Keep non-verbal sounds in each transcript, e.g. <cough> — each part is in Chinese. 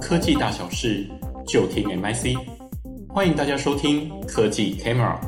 科技大小事，就听 MIC。欢迎大家收听科技 Camera。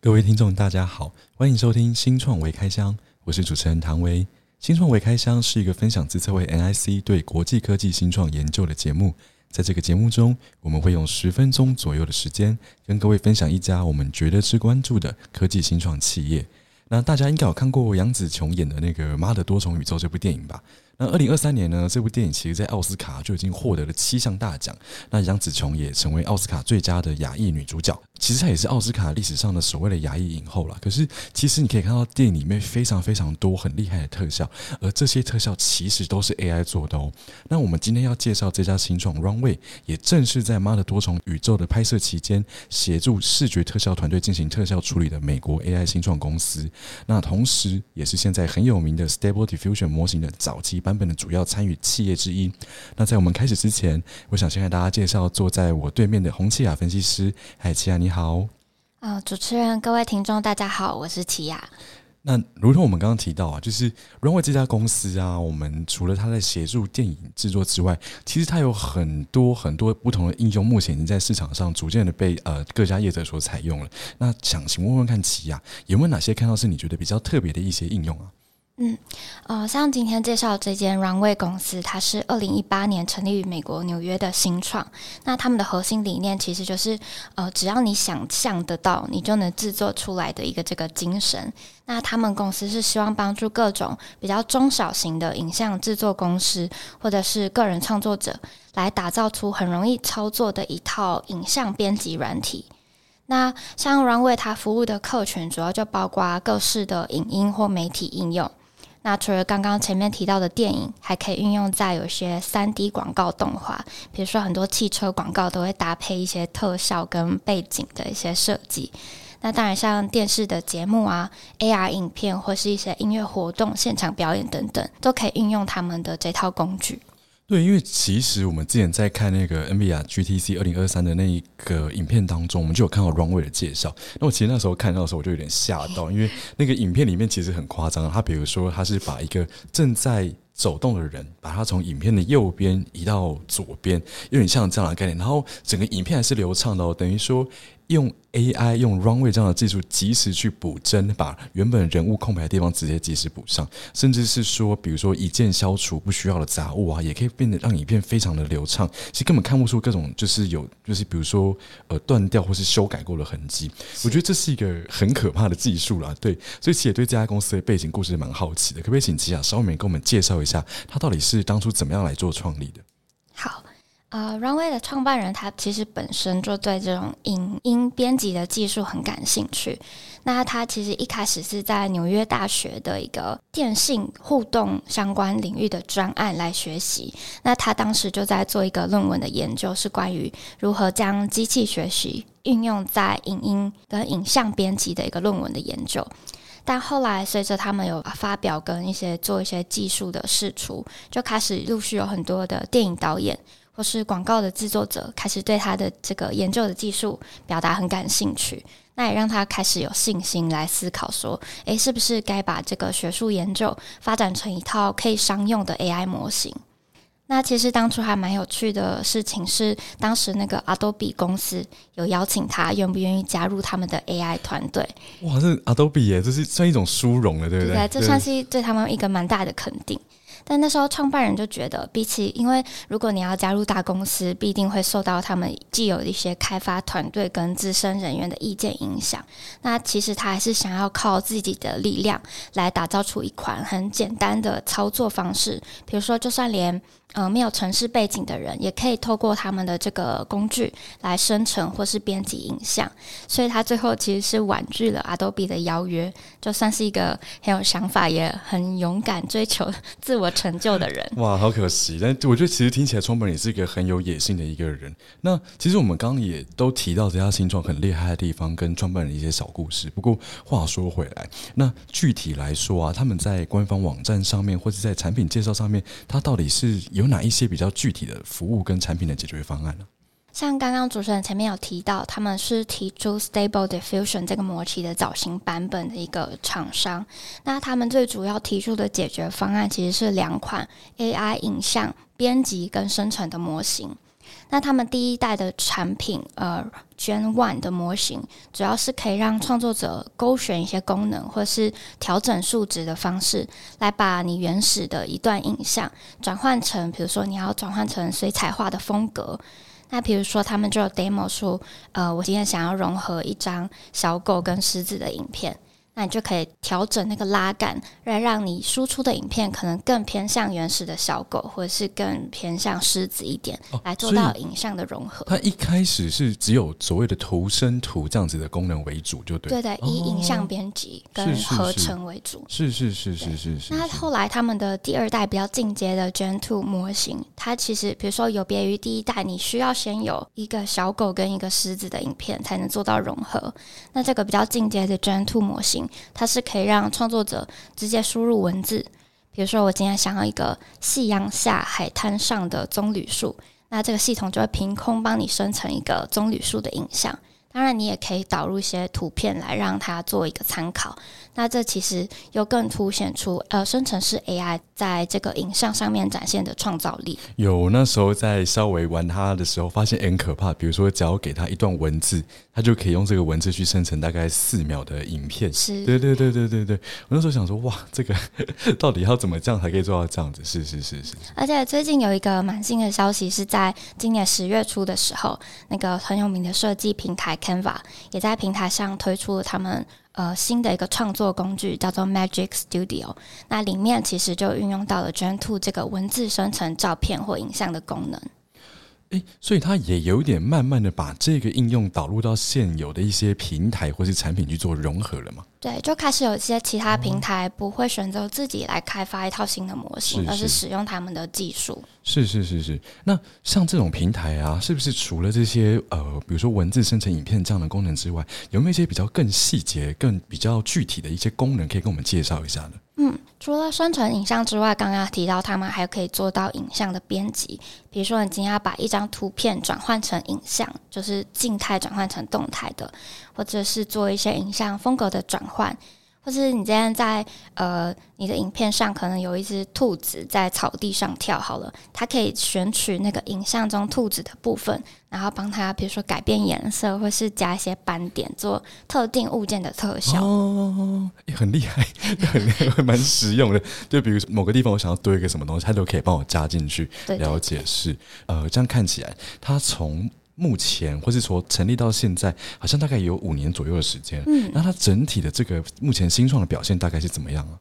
各位听众，大家好，欢迎收听新创微开箱，我是主持人唐维。新创微开箱是一个分享资策会 MIC 对国际科技新创研究的节目。在这个节目中，我们会用十分钟左右的时间，跟各位分享一家我们觉得是关注的科技新创企业。那大家应该有看过杨紫琼演的那个《妈的多重宇宙》这部电影吧？那二零二三年呢，这部电影其实在奥斯卡就已经获得了七项大奖。那杨紫琼也成为奥斯卡最佳的亚裔女主角。其实她也是奥斯卡历史上的所谓的亚裔影后了。可是其实你可以看到电影里面非常非常多很厉害的特效，而这些特效其实都是 AI 做的哦。那我们今天要介绍这家新创 Runway，也正是在《妈的多重宇宙》的拍摄期间，协助视觉特效团队进行特效处理的美国 AI 新创公司。那同时也是现在很有名的 Stable Diffusion 模型的早期版版本的主要参与企业之一。那在我们开始之前，我想先给大家介绍坐在我对面的洪綺雅分析师。嗨，綺雅你好。啊、呃，主持人、各位听众，大家好，我是綺雅。那如同我们刚刚提到啊，就是 Runway 这家公司啊，我们除了它在协助电影制作之外，其实它有很多很多不同的应用，目前已经在市场上逐渐的被呃各家业者所采用了。那想请问问看綺雅，有没有哪些看到是你觉得比较特别的一些应用啊？嗯，呃，像今天介绍这间 Runway 公司，它是二零一八年成立于美国纽约的新创。那他们的核心理念其实就是，呃，只要你想象得到，你就能制作出来的一个这个精神。那他们公司是希望帮助各种比较中小型的影像制作公司或者是个人创作者，来打造出很容易操作的一套影像编辑软体。那像 Runway 它服务的客群，主要就包括各式的影音或媒体应用。那除了刚刚前面提到的电影，还可以运用在有些三 D 广告动画，比如说很多汽车广告都会搭配一些特效跟背景的一些设计。那当然，像电视的节目啊、AR 影片或是一些音乐活动、现场表演等等，都可以运用他们的这套工具。对，因为其实我们之前在看那个 NVIDIA GTC 二零二三的那一个影片当中，我们就有看到 Runway 的介绍。那我其实那时候看到的时候，我就有点吓到，因为那个影片里面其实很夸张。他比如说，他是把一个正在走动的人，把他从影片的右边移到左边，有点像这样的概念。然后整个影片还是流畅的哦，等于说。用 AI 用 Runway 这样的技术，及时去补帧，把原本人物空白的地方直接及时补上，甚至是说，比如说一键消除不需要的杂物啊，也可以变得让影片非常的流畅。其实根本看不出各种就是有就是比如说呃断掉或是修改过的痕迹。我觉得这是一个很可怕的技术啦，对。所以其实也对这家公司的背景故事蛮好奇的，可不可以请吉雅稍微给我们介绍一下，他到底是当初怎么样来做创立的？好。呃，Runway 的创办人他其实本身就对这种影音编辑的技术很感兴趣。那他其实一开始是在纽约大学的一个电信互动相关领域的专案来学习。那他当时就在做一个论文的研究，是关于如何将机器学习运用在影音跟影像编辑的一个论文的研究。但后来随着他们有发表跟一些做一些技术的试出，就开始陆续有很多的电影导演。或是广告的制作者开始对他的这个研究的技术表达很感兴趣，那也让他开始有信心来思考说，诶，是不是该把这个学术研究发展成一套可以商用的 AI 模型？那其实当初还蛮有趣的事情是，当时那个 Adobe 公司有邀请他，愿不愿意加入他们的 AI 团队？哇，这 Adobe 耶，这是算一种殊荣了，对不对？对，这算是对他们一个蛮大的肯定。但那时候创办人就觉得，比起因为如果你要加入大公司，必定会受到他们既有一些开发团队跟资深人员的意见影响。那其实他还是想要靠自己的力量来打造出一款很简单的操作方式，比如说，就算连。呃，没有城市背景的人也可以透过他们的这个工具来生成或是编辑影像，所以他最后其实是婉拒了 Adobe 的邀约，就算是一个很有想法也很勇敢追求自我成就的人。哇，好可惜！但我觉得其实听起来创办人也是一个很有野心的一个人。那其实我们刚刚也都提到这家新创很厉害的地方，跟创办人一些小故事。不过话说回来，那具体来说啊，他们在官方网站上面或者在产品介绍上面，它到底是？有哪一些比较具体的服务跟产品的解决方案呢？像刚刚主持人前面有提到，他们是提出 Stable Diffusion 这个模型的早型版本的一个厂商。那他们最主要提出的解决方案其实是两款 AI 影像编辑跟生成的模型。那他们第一代的产品，呃，Gen One 的模型，主要是可以让创作者勾选一些功能，或是调整数值的方式，来把你原始的一段影像转换成，比如说你要转换成水彩画的风格。那比如说，他们就有 demo 出，呃，我今天想要融合一张小狗跟狮子的影片。那你就可以调整那个拉杆，来让你输出的影片可能更偏向原始的小狗，或者是更偏向狮子一点，哦、来做到影像的融合。它一开始是只有所谓的图生图这样子的功能为主，就对。对对，以影像编辑跟合成为主。是是是是是是，是。那后来他们的第二代比较进阶的 Gen Two 模型，它其实比如说有别于第一代，你需要先有一个小狗跟一个狮子的影片才能做到融合。那这个比较进阶的 Gen Two 模型。它是可以让创作者直接输入文字，比如说我今天想要一个夕阳下海滩上的棕榈树，那这个系统就会凭空帮你生成一个棕榈树的影像。当然，你也可以导入一些图片来让它做一个参考。那这其实又更凸显出呃，生成式 AI 在这个影像上面展现的创造力。有那时候在稍微玩它的时候，发现很可怕。比如说，只要给它一段文字，它就可以用这个文字去生成大概四秒的影片。是，对对对对对对。我那时候想说，哇，这个 <laughs> 到底要怎么这样才可以做到这样子？是是是是。而且最近有一个蛮新的消息，是在今年十月初的时候，那个很有名的设计平台 Canva 也在平台上推出了他们。呃，新的一个创作工具叫做 Magic Studio，那里面其实就运用到了 Gen Two 这个文字生成照片或影像的功能。诶，所以它也有点慢慢的把这个应用导入到现有的一些平台或是产品去做融合了吗？对，就开始有一些其他平台不会选择自己来开发一套新的模型，哦、而是使用他们的技术。是是是是。那像这种平台啊，是不是除了这些呃，比如说文字生成影片这样的功能之外，有没有一些比较更细节、更比较具体的一些功能可以跟我们介绍一下呢？嗯，除了生成影像之外，刚刚提到他们还可以做到影像的编辑。比如说，你今天要把一张图片转换成影像，就是静态转换成动态的，或者是做一些影像风格的转换。或是你今天在呃你的影片上可能有一只兔子在草地上跳好了，它可以选取那个影像中兔子的部分，然后帮它比如说改变颜色，或是加一些斑点，做特定物件的特效。哦，也很厉害，<laughs> 很厉害，蛮实用的。就比如某个地方我想要堆一个什么东西，它都可以帮我加进去。了解是呃，这样看起来它从。目前，或是说成立到现在，好像大概有五年左右的时间。嗯，那它整体的这个目前新创的表现大概是怎么样啊？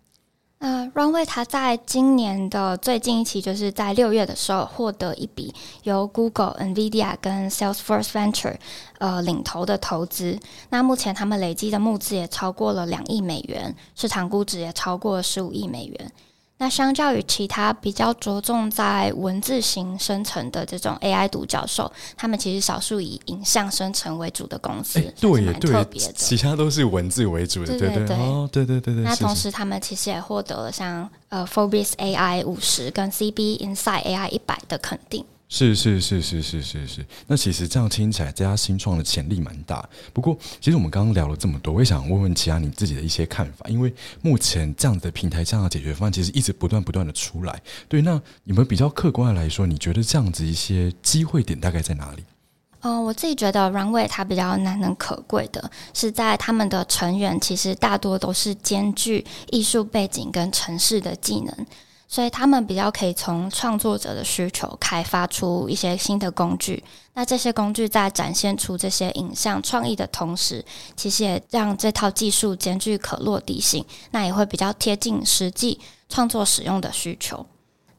呃，Runway 它在今年的最近一期，就是在六月的时候获得一笔由 Google、NVIDIA 跟 Salesforce Venture 呃领投的投资。那目前他们累积的募资也超过了两亿美元，市场估值也超过了十五亿美元。那相较于其他比较着重在文字型生成的这种 AI 独角兽，他们其实少数以影像生成为主的公司，欸、对也对，其他都是文字为主的，对对对，对对对对。那同时，他们其实也获得了像呃 Forbes AI 五十跟 CB Inside AI 一百的肯定。是是是是是是是，那其实这样听起来，这家新创的潜力蛮大。不过，其实我们刚刚聊了这么多，我也想问问其他你自己的一些看法。因为目前这样子的平台、这样的解决方案，其实一直不断不断的出来。对，那你们比较客观的来说，你觉得这样子一些机会点大概在哪里？嗯、我自己觉得 Runway 它比较难能可贵的是，在他们的成员其实大多都是兼具艺术背景跟城市的技能。所以他们比较可以从创作者的需求开发出一些新的工具，那这些工具在展现出这些影像创意的同时，其实也让这套技术兼具可落地性，那也会比较贴近实际创作使用的需求。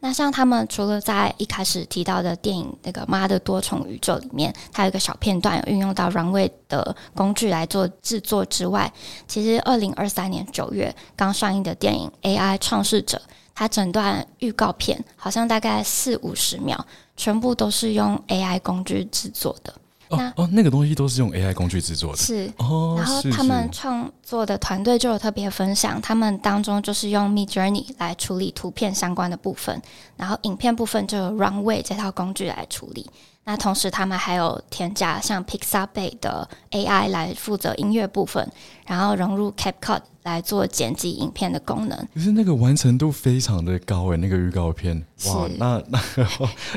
那像他们除了在一开始提到的电影那个《妈的多重宇宙》里面，它有一个小片段运用到 Runway 的工具来做制作之外，其实二零二三年九月刚上映的电影《AI 创世者》。它整段预告片好像大概四五十秒，全部都是用 AI 工具制作的。哦那哦，那个东西都是用 AI 工具制作的。是哦，然后他们创作的团队就有特别分享，他们当中就是用 Midjourney 来处理图片相关的部分，然后影片部分就有 Runway 这套工具来处理。那同时，他们还有添加像 Pixabay 的 AI 来负责音乐部分，然后融入 CapCut 来做剪辑影片的功能。可是那个完成度非常的高诶，那个预告片哇，那 <laughs> 那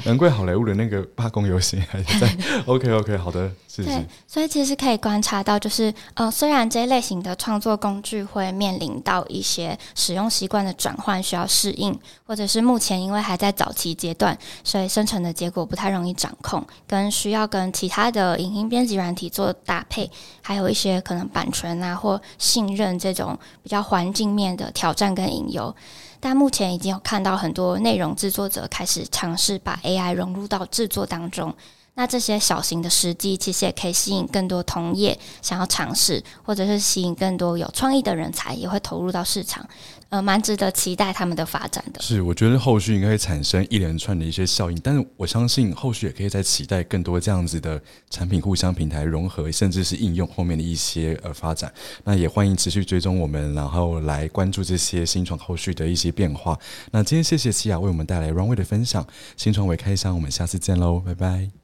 难怪好莱坞的那个罢工游行还在。<laughs> OK OK，好的，谢谢。对，所以其实可以观察到，就是呃，虽然这一类型的创作工具会面临到一些使用习惯的转换需要适应，或者是目前因为还在早期阶段，所以生成的结果不太容易掌控，跟需要跟其他的影音编辑软体做搭配，还有一些可能版权啊或信任这种比较环境面的挑战跟隐忧。但目前已经有看到很多内容制作者开始尝试把 AI 融入到制作当中。那这些小型的时机，其实也可以吸引更多同业想要尝试，或者是吸引更多有创意的人才，也会投入到市场。呃，蛮值得期待他们的发展的。是，我觉得后续应该会产生一连串的一些效应，但是我相信后续也可以再期待更多这样子的产品互相平台融合，甚至是应用后面的一些呃发展。那也欢迎持续追踪我们，然后来关注这些新创后续的一些变化。那今天谢谢西雅为我们带来 Runway 的分享，新创为开箱，我们下次见喽，拜拜。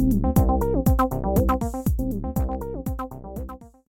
Thank you.